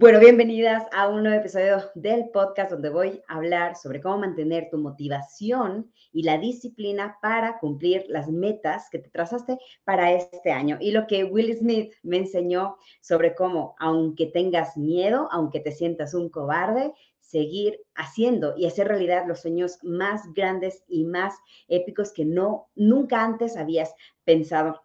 Bueno, bienvenidas a un nuevo episodio del podcast donde voy a hablar sobre cómo mantener tu motivación y la disciplina para cumplir las metas que te trazaste para este año. Y lo que Will Smith me enseñó sobre cómo, aunque tengas miedo, aunque te sientas un cobarde, seguir haciendo y hacer realidad los sueños más grandes y más épicos que no nunca antes habías pensado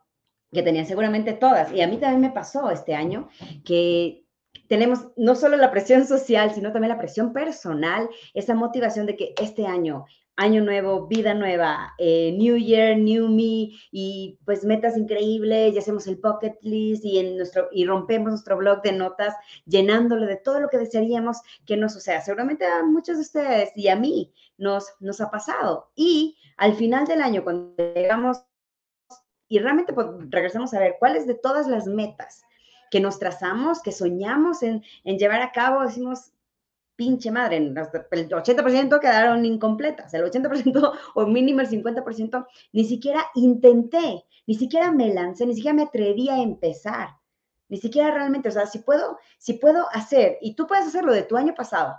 que tenías seguramente todas. Y a mí también me pasó este año que tenemos no solo la presión social, sino también la presión personal, esa motivación de que este año, año nuevo, vida nueva, eh, New Year, New Me, y pues metas increíbles, y hacemos el pocket list y, en nuestro, y rompemos nuestro blog de notas llenándolo de todo lo que desearíamos que nos suceda. Seguramente a muchos de ustedes y a mí nos, nos ha pasado. Y al final del año, cuando llegamos y realmente pues, regresamos a ver cuáles de todas las metas que nos trazamos, que soñamos en, llevar a cabo, decimos, pinche madre, el 80% quedaron incompletas, el 80% o mínimo el 50%, ni siquiera intenté, ni siquiera me lancé, ni siquiera me atreví a empezar, ni siquiera realmente, o sea, si puedo, si puedo hacer, y tú puedes hacerlo de tu año pasado,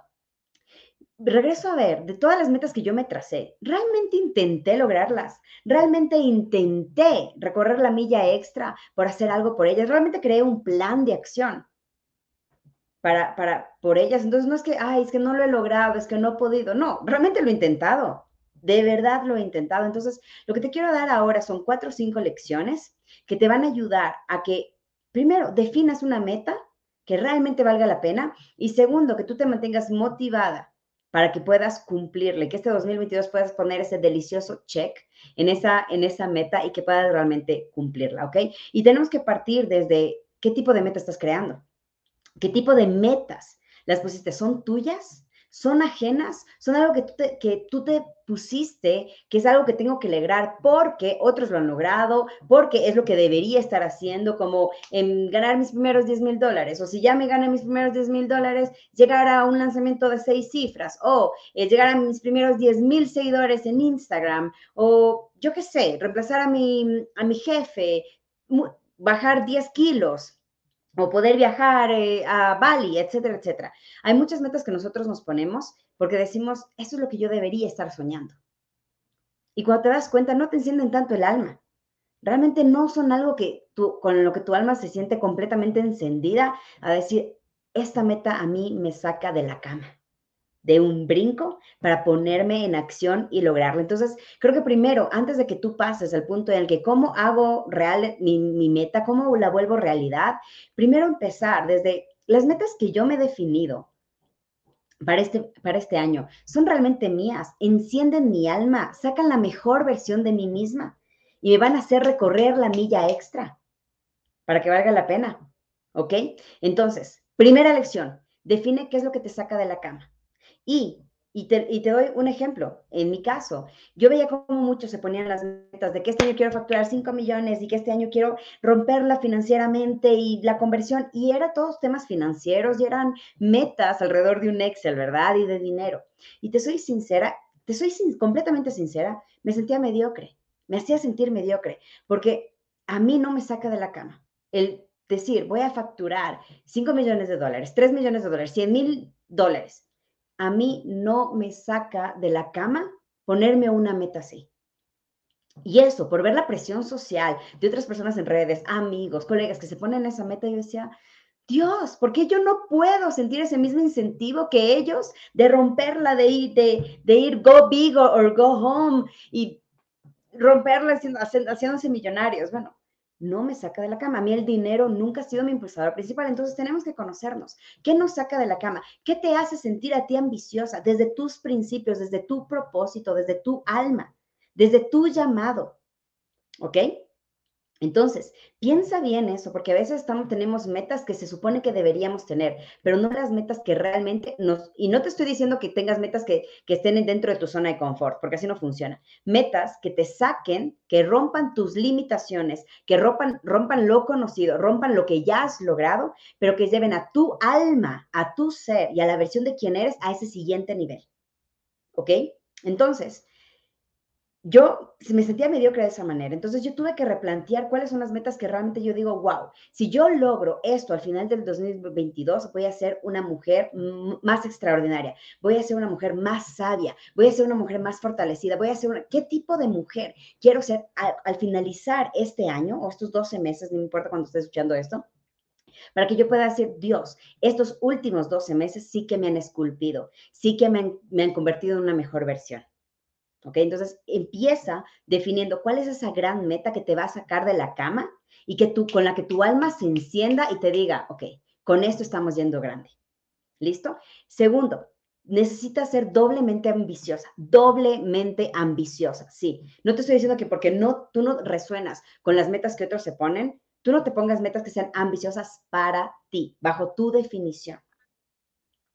regreso a ver, de todas las metas que yo me tracé, realmente intenté lograrlas, realmente intenté recorrer la milla extra por hacer algo por ellas, realmente creé un plan de acción para, para, por ellas. Entonces no es que, ay, es que no lo he logrado, es que no he podido, no, realmente lo he intentado, de verdad lo he intentado. Entonces, lo que te quiero dar ahora son cuatro o cinco lecciones que te van a ayudar a que, primero, definas una meta que realmente valga la pena y segundo, que tú te mantengas motivada para que puedas cumplirle, que este 2022 puedas poner ese delicioso check en esa, en esa meta y que puedas realmente cumplirla, ¿ok? Y tenemos que partir desde qué tipo de meta estás creando, qué tipo de metas las pusiste, ¿son tuyas? Son ajenas, son algo que tú, te, que tú te pusiste, que es algo que tengo que lograr porque otros lo han logrado, porque es lo que debería estar haciendo, como en ganar mis primeros 10 mil dólares, o si ya me gané mis primeros 10 mil dólares, llegar a un lanzamiento de seis cifras, o eh, llegar a mis primeros 10 mil seguidores en Instagram, o yo qué sé, reemplazar a mi, a mi jefe, bajar 10 kilos, o poder viajar eh, a Bali, etcétera, etcétera. Hay muchas metas que nosotros nos ponemos porque decimos, eso es lo que yo debería estar soñando. Y cuando te das cuenta, no te encienden tanto el alma. Realmente no son algo que tú, con lo que tu alma se siente completamente encendida a decir, esta meta a mí me saca de la cama de un brinco para ponerme en acción y lograrlo. Entonces, creo que primero, antes de que tú pases al punto en el que cómo hago real mi, meta, cómo la vuelvo realidad, primero empezar desde las metas que yo me he definido para este, para este año, son realmente mías, encienden mi alma, sacan la mejor versión de mí misma y me van a hacer recorrer la milla extra para que valga la pena. ¿Ok? Entonces, primera lección, define qué es lo que te saca de la cama. Y, y, te, doy un ejemplo. En mi caso, yo veía cómo muchos se ponían las metas de que este año quiero facturar 5 millones y que este año quiero romperla financieramente y la conversión. Y eran todos temas financieros y eran metas alrededor de un Excel, ¿verdad? Y de dinero. Y te soy sincera, te soy completamente sincera, me sentía mediocre. Me hacía sentir mediocre porque a mí no me saca de la cama. El decir, voy a facturar 5 millones de dólares, 3 millones de dólares, 100 mil dólares a mí no me saca de la cama ponerme una meta así. Y eso, por ver la presión social de otras personas en redes, amigos, colegas que se ponen esa meta, yo decía, Dios, ¿por qué yo no puedo sentir ese mismo incentivo que ellos de romperla, de ir, de, ir go big or, go home y romperla haciéndose millonarios? Bueno, no me saca de la cama. A mí el dinero nunca ha sido mi impulsador principal, entonces tenemos que conocernos. ¿Qué nos saca de la cama? ¿Qué te hace sentir a ti ambiciosa desde tus principios, desde tu propósito, desde tu alma, desde tu llamado? ¿Ok? Entonces, piensa bien eso, porque a veces estamos, tenemos metas que se supone que deberíamos tener, pero no las metas que realmente nos... Y no te estoy diciendo que tengas metas que, que estén dentro de tu zona de confort, porque así no funciona. Metas que te saquen, que rompan tus limitaciones, que rompan, rompan lo conocido, rompan lo que ya has logrado, pero que lleven a tu alma, a tu ser y a la versión de quien eres a ese siguiente nivel. ¿Ok? Entonces, yo me sentía mediocre de esa manera. Entonces yo tuve que replantear cuáles son las metas que realmente yo digo, wow, si yo logro esto al final del 2022, voy a ser una mujer más extraordinaria, voy a ser una mujer más sabia, voy a ser una mujer más fortalecida, voy a ser una... ¿Qué tipo de mujer quiero ser al, finalizar este año o estos 12 meses, no importa cuando estés escuchando esto? para que yo pueda decir, Dios, estos últimos 12 meses sí que me han esculpido, sí que me me han convertido en una mejor versión. ¿Ok? Entonces empieza definiendo cuál es esa gran meta que te va a sacar de la cama y que tú, con la que tu alma se encienda y te diga, ok, con esto estamos yendo grande. ¿Listo? Segundo, necesitas ser doblemente ambiciosa, doblemente ambiciosa, sí. No te estoy diciendo que porque no, tú no resuenas con las metas que otros se ponen, tú no te pongas metas que sean ambiciosas para ti, bajo tu definición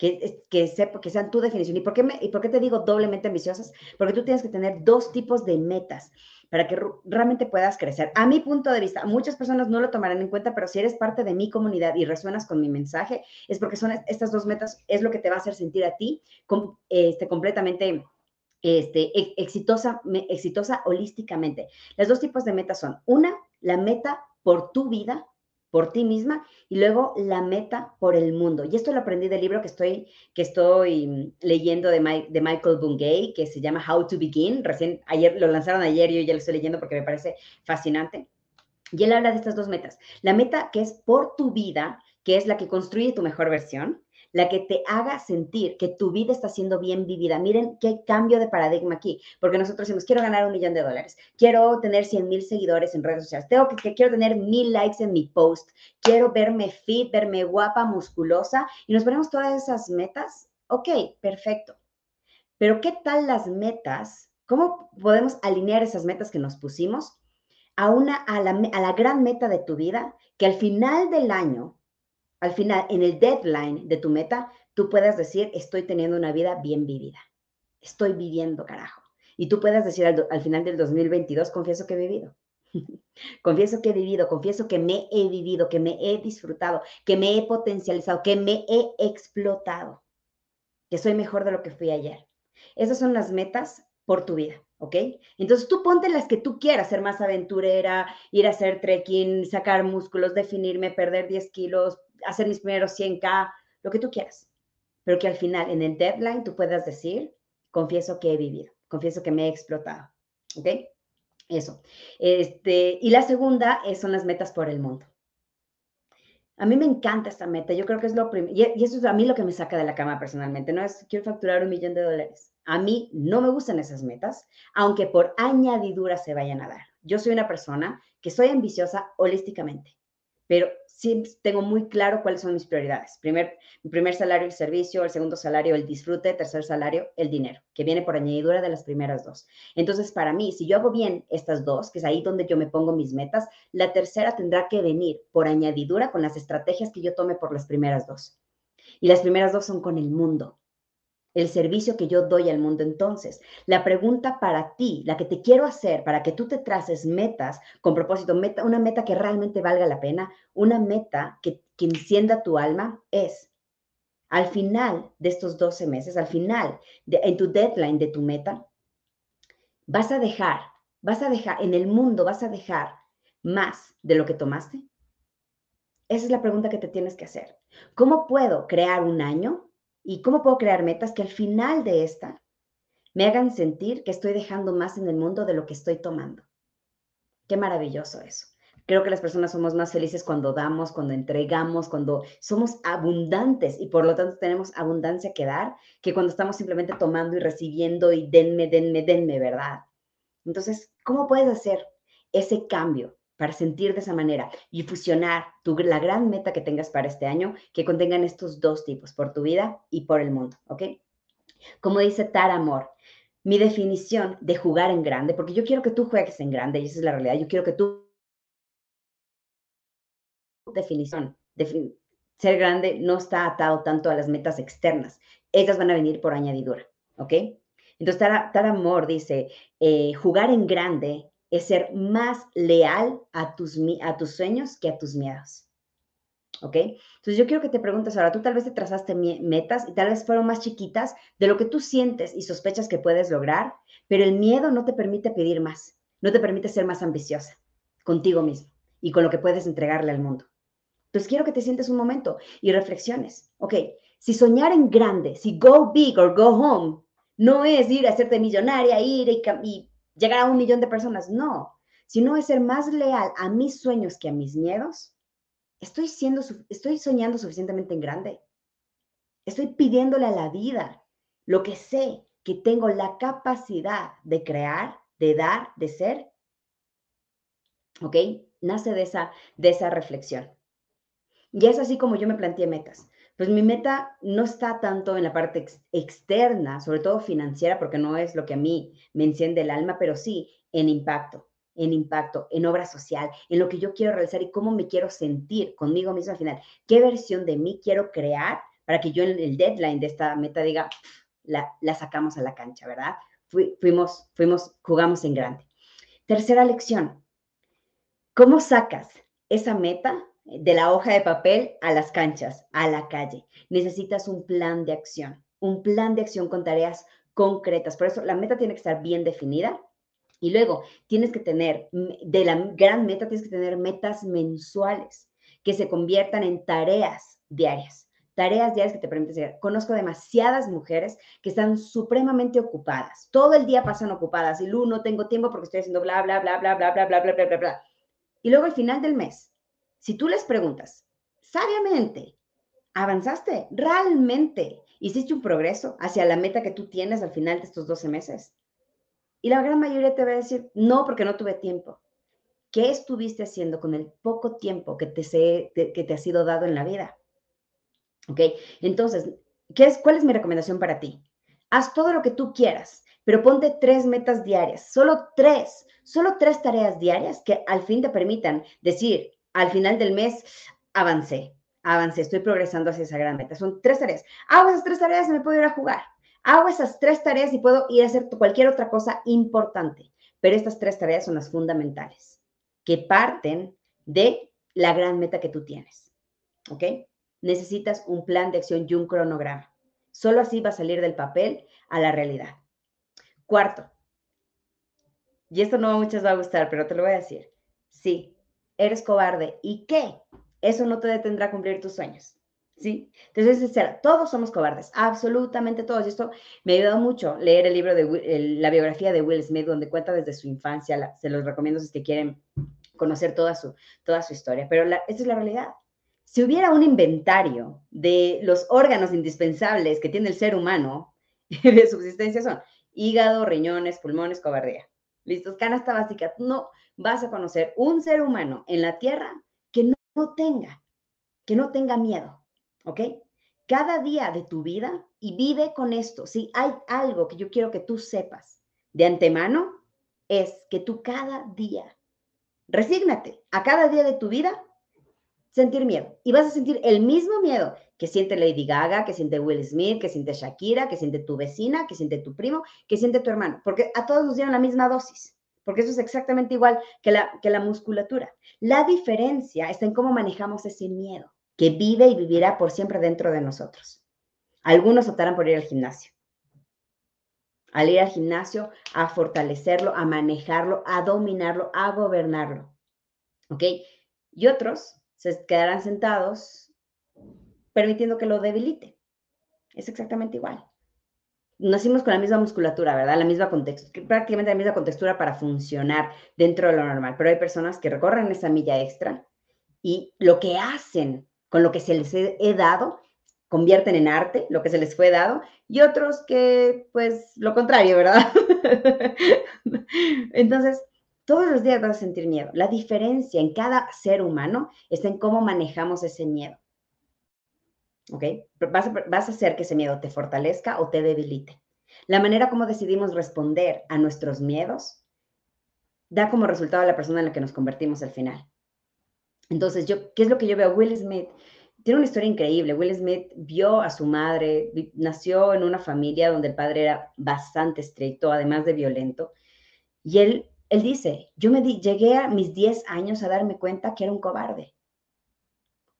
que, que, que sean tu definición. ¿Y por, qué ¿Y por qué te digo doblemente ambiciosas? Porque tú tienes que tener dos tipos de metas para que realmente puedas crecer. A mi punto de vista, muchas personas no lo tomarán en cuenta, pero si eres parte de mi comunidad y resuenas con mi mensaje, es porque son estas dos metas, es lo que te va a hacer sentir a ti este, completamente este, exitosa, exitosa holísticamente. Las dos tipos de metas son, una, la meta por tu vida, por ti misma y luego la meta por el mundo. Y esto lo aprendí del libro que estoy, que estoy mm, leyendo de, Michael Bungay, que se llama How to Begin. Recién, ayer lo lanzaron ayer y yo ya lo estoy leyendo porque me parece fascinante. Y él habla de estas dos metas. La meta que es por tu vida, que es la que construye tu mejor versión, la que te haga sentir que tu vida está siendo bien vivida. Miren qué cambio de paradigma aquí, porque nosotros decimos, quiero ganar un millón de dólares, quiero tener 100 mil seguidores en redes sociales, tengo que, quiero tener mil likes en mi post, quiero verme fit, verme guapa, musculosa, y nos ponemos todas esas metas. Ok, perfecto. Pero ¿qué tal las metas? ¿Cómo podemos alinear esas metas que nos pusimos a, una, a, la, a la gran meta de tu vida? Que al final del año al final, en el deadline de tu meta, tú puedas decir, estoy teniendo una vida bien vivida. Estoy viviendo, carajo. Y tú puedas decir al, final del 2022, confieso que he vivido. confieso que he vivido, confieso que me he vivido, que me he disfrutado, que me he potencializado, que me he explotado, que soy mejor de lo que fui ayer. Esas son las metas por tu vida. ¿ok? Entonces tú ponte las que tú quieras, ser más aventurera, ir a hacer trekking, sacar músculos, definirme, perder 10 kilos, hacer mis primeros 100K, lo que tú quieras. Pero que al final, en el deadline, tú puedas decir, confieso que he vivido, confieso que me he explotado, ¿ok? Eso. Este, y la segunda son las metas por el mundo. A mí me encanta esta meta, yo creo que es lo primero, y eso es a mí lo que me saca de la cama personalmente, no es quiero facturar un millón de dólares. A mí no me gustan esas metas, aunque por añadidura se vayan a dar. Yo soy una persona que soy ambiciosa holísticamente, pero sí tengo muy claro cuáles son mis prioridades. Primer, primer salario, el servicio, el segundo salario, el disfrute, tercer salario, el dinero, que viene por añadidura de las primeras dos. Entonces, para mí, si yo hago bien estas dos, que es ahí donde yo me pongo mis metas, la tercera tendrá que venir por añadidura con las estrategias que yo tome por las primeras dos. Y las primeras dos son con el mundo el servicio que yo doy al mundo. Entonces, la pregunta para ti, la que te quiero hacer para que tú te traces metas con propósito, meta, una meta que realmente valga la pena, una meta que, que encienda tu alma, es al final de estos 12 meses, al final, de, en tu deadline de tu meta, vas a dejar, vas a dejar, en el mundo vas a dejar más de lo que tomaste. Esa es la pregunta que te tienes que hacer. ¿Cómo puedo crear un año ¿Y cómo puedo crear metas que al final de esta me hagan sentir que estoy dejando más en el mundo de lo que estoy tomando? Qué maravilloso eso. Creo que las personas somos más felices cuando damos, cuando entregamos, cuando somos abundantes y por lo tanto tenemos abundancia que dar, que cuando estamos simplemente tomando y recibiendo y denme, denme, denme, ¿verdad? Entonces, ¿cómo puedes hacer ese cambio para sentir de esa manera y fusionar tu, la gran meta que tengas para este año que contengan estos dos tipos, por tu vida y por el mundo, ¿ok? Como dice Tara Amor, mi definición de jugar en grande, porque yo quiero que tú juegues en grande y esa es la realidad, yo quiero que tú definición, de ser grande no está atado tanto a las metas externas, ellas van a venir por añadidura, ¿ok? Entonces, Tara, Amor dice, eh, jugar en grande es ser más leal a tus, a tus sueños que a tus miedos. ¿Ok? Entonces yo quiero que te preguntes ahora, tú tal vez te trazaste metas y tal vez fueron más chiquitas de lo que tú sientes y sospechas que puedes lograr, pero el miedo no te permite pedir más, no te permite ser más ambiciosa contigo mismo y con lo que puedes entregarle al mundo. Entonces quiero que te sientes un momento y reflexiones. Ok, si soñar en grande, si go big or go home, no es ir a hacerte millonaria, ir y, y llegar a un millón de personas, no, sino es ser más leal a mis sueños que a mis miedos estoy siendo, estoy soñando suficientemente en grande. Estoy pidiéndole a la vida lo que sé que tengo la capacidad de crear, de dar, de ser. ¿Ok? Nace de esa, de esa reflexión. Y es así como yo me planteé metas. Pues mi meta no está tanto en la parte externa, sobre todo financiera, porque no es lo que a mí me enciende el alma, pero sí en impacto en impacto, en obra social, en lo que yo quiero realizar y cómo me quiero sentir conmigo mismo al final. ¿Qué versión de mí quiero crear para que yo en el deadline de esta meta diga, la, sacamos a la cancha, ¿verdad? fuimos, fuimos, jugamos en grande. Tercera lección. ¿Cómo sacas esa meta de la hoja de papel a las canchas, a la calle? Necesitas un plan de acción, un plan de acción con tareas concretas. Por eso la meta tiene que estar bien definida, y luego tienes que tener, de la gran meta, tienes que tener metas mensuales que se conviertan en tareas diarias. Tareas diarias que te permiten llegar. Conozco demasiadas mujeres que están supremamente ocupadas. Todo el día pasan ocupadas. Y Lu, no tengo tiempo porque estoy haciendo bla, bla, bla, bla, bla, bla, bla, bla, bla, bla, bla. Y luego al final del mes, si tú les preguntas, sabiamente, ¿avanzaste? ¿Realmente hiciste un progreso hacia la meta que tú tienes al final de estos 12 meses? Y la gran mayoría te va a decir, no, porque no tuve tiempo. ¿Qué estuviste haciendo con el poco tiempo que te, que te ha sido dado en la vida? ¿Ok? Entonces, ¿qué es, ¿cuál es mi recomendación para ti? Haz todo lo que tú quieras, pero ponte tres metas diarias, solo tres, solo tres tareas diarias que al fin te permitan decir, al final del mes, avancé, avancé, estoy progresando hacia esa gran meta. Son tres tareas. Hago esas tres tareas y me puedo ir a jugar. Hago esas tres tareas y puedo ir a hacer cualquier otra cosa importante, pero estas tres tareas son las fundamentales, que parten de la gran meta que tú tienes. ¿Ok? Necesitas un plan de acción y un cronograma. Solo así va a salir del papel a la realidad. Cuarto, y esto no a muchas va a gustar, pero te lo voy a decir. Sí, eres cobarde. ¿Y qué? Eso no te detendrá a cumplir tus sueños. ¿sí? Entonces, todos somos cobardes, absolutamente todos. Y esto me ha ayudado mucho leer el libro de la biografía de Will Smith, donde cuenta desde su infancia, se los recomiendo si que quieren conocer toda su, toda su historia. Pero esta es la realidad. Si hubiera un inventario de los órganos indispensables que tiene el ser humano de subsistencia son hígado, riñones, pulmones, cobardía. Listos, canasta básica. No vas a conocer un ser humano en la Tierra que no tenga, que no tenga miedo ¿ok? Cada día de tu vida y vive con esto. Si hay algo que yo quiero que tú sepas de antemano, es que tú cada día, resígnate a cada día de tu vida sentir miedo. Y vas a sentir el mismo miedo que siente Lady Gaga, que siente Will Smith, que siente Shakira, que siente tu vecina, que siente tu primo, que siente tu hermano, porque a todos nos dieron la misma dosis, porque eso es exactamente igual que la, que la musculatura. La diferencia está en cómo manejamos ese miedo que vive y vivirá por siempre dentro de nosotros. Algunos optarán por ir al gimnasio. Al ir al gimnasio, a fortalecerlo, a manejarlo, a dominarlo, a gobernarlo. ¿Ok? Y otros se quedarán sentados permitiendo que lo debilite. Es exactamente igual. Nacimos con la misma musculatura, ¿verdad? La misma contextura, prácticamente la misma contextura para funcionar dentro de lo normal. Pero hay personas que recorren esa milla extra y lo que hacen con lo que se les he, dado, convierten en arte lo que se les fue dado, y otros que, pues, lo contrario, ¿verdad? Entonces, todos los días vas a sentir miedo. La diferencia en cada ser humano está en cómo manejamos ese miedo. ¿Ok? Vas a, vas hacer que ese miedo te fortalezca o te debilite. La manera como decidimos responder a nuestros miedos da como resultado a la persona en la que nos convertimos al final. Entonces, yo, ¿qué es lo que yo veo? Will Smith tiene una historia increíble. Will Smith vio a su madre, nació en una familia donde el padre era bastante estricto, además de violento. Y él, él dice, yo me di, llegué a mis 10 años a darme cuenta que era un cobarde.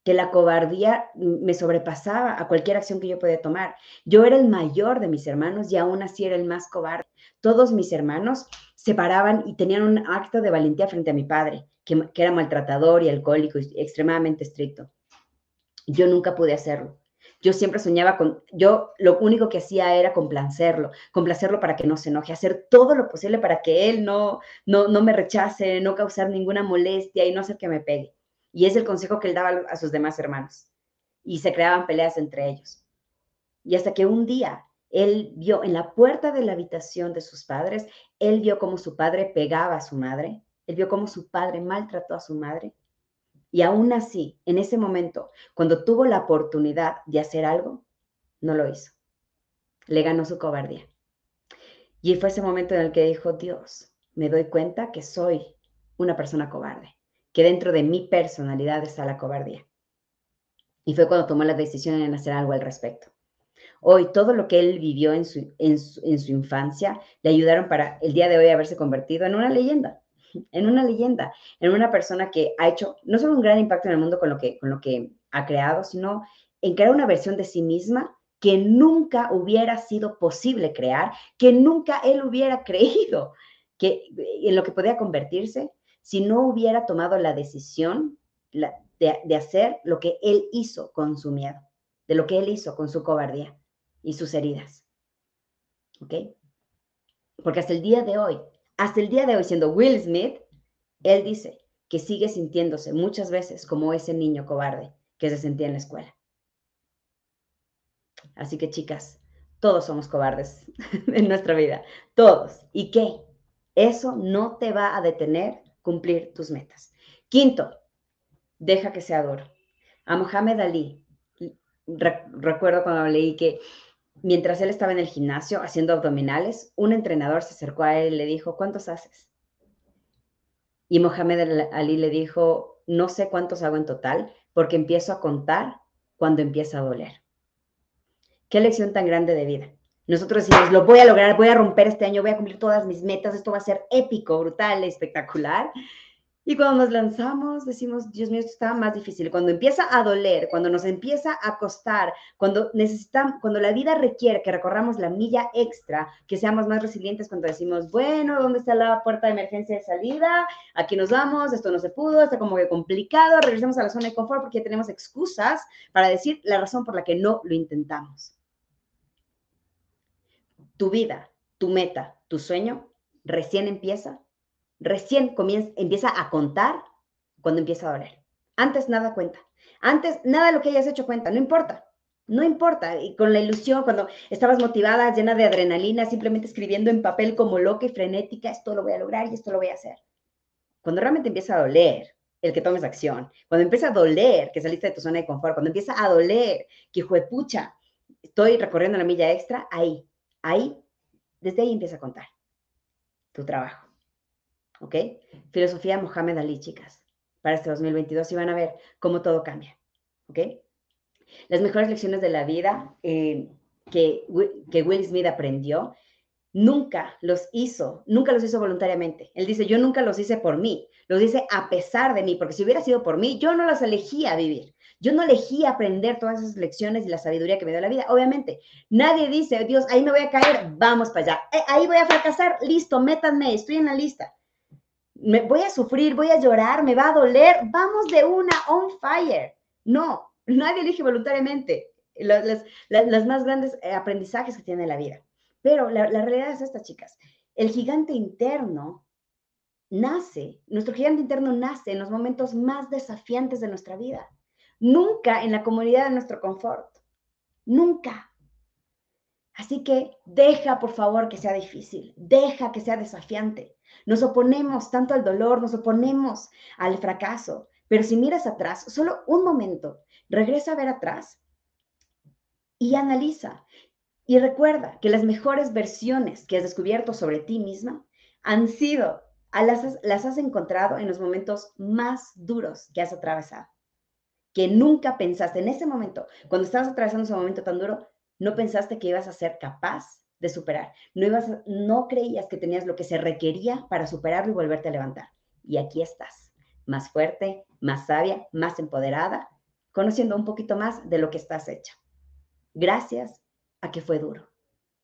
que la cobardía me sobrepasaba a cualquier acción que yo podía tomar. Yo era el mayor de mis hermanos y aún así era el más cobarde. Todos mis hermanos se paraban y tenían un acto de valentía frente a mi padre, que, que era maltratador y alcohólico y extremadamente estricto. Yo nunca pude hacerlo. Yo siempre soñaba con, yo lo único que hacía era complacerlo, complacerlo para que no se enoje, hacer todo lo posible para que él no, no, no me rechace, no causar ninguna molestia y no hacer que me pegue. Y es el consejo que él daba a sus demás hermanos. Y se creaban peleas entre ellos. Y hasta que un día él vio en la puerta de la habitación de sus padres, él vio cómo su padre pegaba a su madre, él vio cómo su padre maltrató a su madre. Y aún así, en ese momento, cuando tuvo la oportunidad de hacer algo, no lo hizo. Le ganó su cobardía. Y fue ese momento en el que dijo, Dios, me doy cuenta que soy una persona cobarde que dentro de mi personalidad está la cobardía. Y fue cuando tomó la decisión en hacer algo al respecto. Hoy, todo lo que él vivió en su, en su, infancia le ayudaron para el día de hoy haberse convertido en una leyenda, en una leyenda, en una persona que ha hecho no solo un gran impacto en el mundo con lo que, con lo que ha creado, sino en crear una versión de sí misma que nunca hubiera sido posible crear, que nunca él hubiera creído que en lo que podía convertirse si no hubiera tomado la decisión de, hacer lo que él hizo con su miedo, de lo que él hizo con su cobardía y sus heridas. ¿Ok? Porque hasta el día de hoy, hasta el día de hoy, siendo Will Smith, él dice que sigue sintiéndose muchas veces como ese niño cobarde que se sentía en la escuela. Así que chicas, todos somos cobardes en nuestra vida, todos. ¿Y qué? Eso no te va a detener cumplir tus metas. Quinto, deja que sea duro. A Mohamed Ali, recuerdo cuando leí que mientras él estaba en el gimnasio haciendo abdominales, un entrenador se acercó a él y le dijo, ¿cuántos haces? Y Mohamed Ali le dijo, no sé cuántos hago en total, porque empiezo a contar cuando empieza a doler. Qué lección tan grande de vida. Nosotros decimos, lo voy a lograr, voy a romper este año, voy a cumplir todas mis metas, esto va a ser épico, brutal, espectacular. Y cuando nos lanzamos, decimos, Dios mío, esto estaba más difícil. Cuando empieza a doler, cuando nos empieza a costar, cuando necesitamos, cuando la vida requiere que recorramos la milla extra, que seamos más resilientes, cuando decimos, bueno, ¿dónde está la puerta de emergencia de salida? Aquí nos vamos, esto no se pudo, está como que complicado, regresemos a la zona de confort porque tenemos excusas para decir la razón por la que no lo intentamos tu vida, tu meta, tu sueño, recién empieza, recién comienza, empieza a contar cuando empieza a doler. Antes nada cuenta. Antes nada de lo que hayas hecho cuenta, no importa. No importa, y con la ilusión, cuando estabas motivada, llena de adrenalina, simplemente escribiendo en papel como loca y frenética, esto lo voy a lograr y esto lo voy a hacer. Cuando realmente empieza a doler el que tomes acción, cuando empieza a doler que saliste de tu zona de confort, cuando empieza a doler que, pucha, estoy recorriendo la milla extra, ahí, Ahí, desde ahí empieza a contar tu trabajo. ¿Ok? Filosofía Mohamed Ali, chicas, para este 2022 y van a ver cómo todo cambia. ¿Ok? Las mejores lecciones de la vida eh, que, que Will Smith aprendió, nunca los hizo, nunca los hizo voluntariamente. Él dice, yo nunca los hice por mí, los hice a pesar de mí, porque si hubiera sido por mí, yo no los elegía vivir. Yo no elegí aprender todas esas lecciones y la sabiduría que me dio la vida. Obviamente, nadie dice, Dios, ahí me voy a caer, vamos para allá. Eh, ahí voy a fracasar, listo, métanme, estoy en la lista. Me, voy a sufrir, voy a llorar, me va a doler, vamos de una on fire. No, nadie elige voluntariamente las, más grandes eh, aprendizajes que tiene la vida. Pero la realidad es esta, chicas. El gigante interno nace, nuestro gigante interno nace en los momentos más desafiantes de nuestra vida nunca en la comunidad de nuestro confort. Nunca. Así que deja, por favor, que sea difícil, deja que sea desafiante. Nos oponemos tanto al dolor, nos oponemos al fracaso, pero si miras atrás, solo un momento, regresa a ver atrás y analiza. Y recuerda que las mejores versiones que has descubierto sobre ti misma han sido, las, las has encontrado en los momentos más duros que has atravesado que nunca pensaste en ese momento, cuando estabas atravesando ese momento tan duro, no pensaste que ibas a ser capaz de superar. No, ibas no creías que tenías lo que se requería para superarlo y volverte a levantar. Y aquí estás, más fuerte, más sabia, más empoderada conociendo un poquito más de lo que estás hecha. Gracias a que fue duro.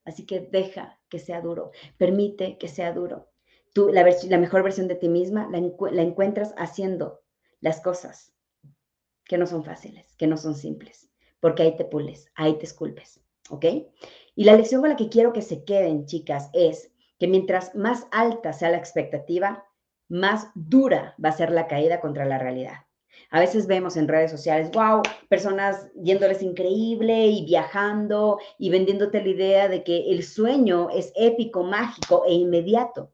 Así que deja que sea duro, permite que sea duro. Tú, la, mejor versión de ti misma la, la encuentras haciendo las cosas que no son fáciles, que no son simples, porque ahí te pules, ahí te esculpes, ¿ok? Y la lección con la que quiero que se queden, chicas, es que mientras más alta sea la expectativa, más dura va a ser la caída contra la realidad. A veces vemos en redes sociales, wow, personas yéndoles increíble y viajando y vendiéndote la idea de que el sueño es épico, mágico e inmediato.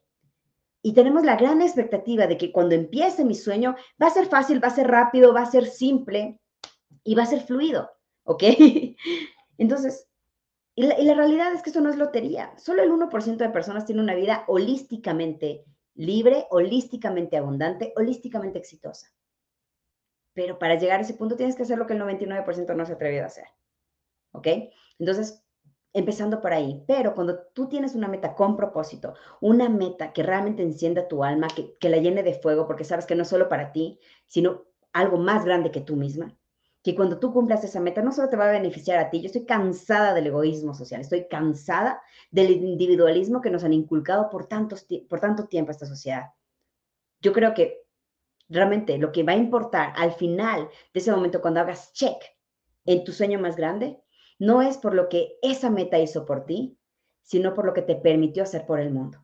Y tenemos la gran expectativa de que cuando empiece mi sueño va a ser fácil, va a ser rápido, va a ser simple y va a ser fluido, ¿ok? Entonces, y la, realidad es que esto no es lotería. Solo el 1% de personas tiene una vida holísticamente libre, holísticamente abundante, holísticamente exitosa. Pero para llegar a ese punto tienes que hacer lo que el 99% no se ha atrevido a hacer. ¿Ok? Entonces, empezando por ahí. Pero cuando tú tienes una meta con propósito, una meta que realmente encienda tu alma, que, que la llene de fuego, porque sabes que no es solo para ti, sino algo más grande que tú misma, que cuando tú cumplas esa meta no solo te va a beneficiar a ti, yo estoy cansada del egoísmo social, estoy cansada del individualismo que nos han inculcado por, tantos, por tanto tiempo esta sociedad. Yo creo que realmente lo que va a importar al final de ese momento cuando hagas check en tu sueño más grande, no es por lo que esa meta hizo por ti, sino por lo que te permitió hacer por el mundo.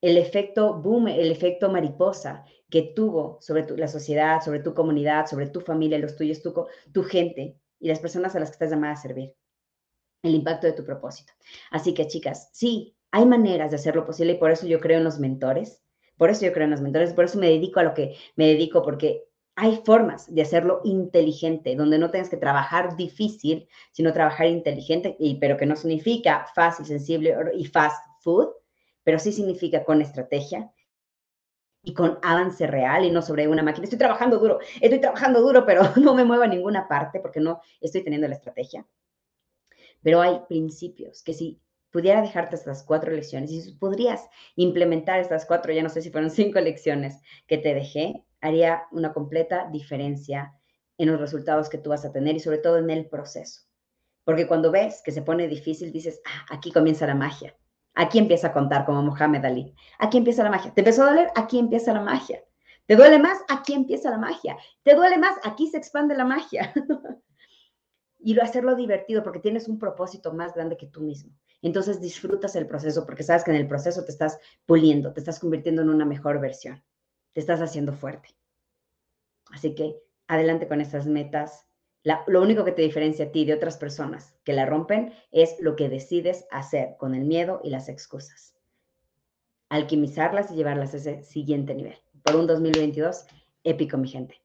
El efecto boom, el efecto mariposa que tuvo sobre la sociedad, sobre tu comunidad, sobre tu familia, los tuyos, tu, tu gente y las personas a las que estás llamada a servir. El impacto de tu propósito. Así que, chicas, sí, hay maneras de hacerlo posible y por eso yo creo en los mentores. Por eso yo creo en los mentores, por eso me dedico a lo que me dedico, porque hay formas de hacerlo inteligente, donde no tengas que trabajar difícil, sino trabajar inteligente, y, pero que no significa fácil, sensible y fast food, pero sí significa con estrategia y con avance real y no sobre una máquina. Estoy trabajando duro, estoy trabajando duro, pero no me muevo a ninguna parte porque no estoy teniendo la estrategia. Pero hay principios que si pudiera dejarte estas cuatro lecciones y si podrías implementar estas cuatro, ya no sé si fueron cinco lecciones que te dejé, haría una completa diferencia en los resultados que tú vas a tener y sobre todo en el proceso. Porque cuando ves que se pone difícil, dices, ah, aquí comienza la magia. Aquí empieza a contar como Mohamed Ali. Aquí empieza la magia. ¿Te empezó a doler? Aquí empieza la magia. ¿Te duele más? Aquí empieza la magia. ¿Te duele más? Aquí se expande la magia. y lo hacerlo divertido porque tienes un propósito más grande que tú mismo. Entonces disfrutas el proceso porque sabes que en el proceso te estás puliendo, te estás convirtiendo en una mejor versión, te estás haciendo fuerte. Así que adelante con esas metas, lo único que te diferencia a ti de otras personas que la rompen es lo que decides hacer con el miedo y las excusas. Alquimizarlas y llevarlas a ese siguiente nivel. Por un 2022 épico, mi gente.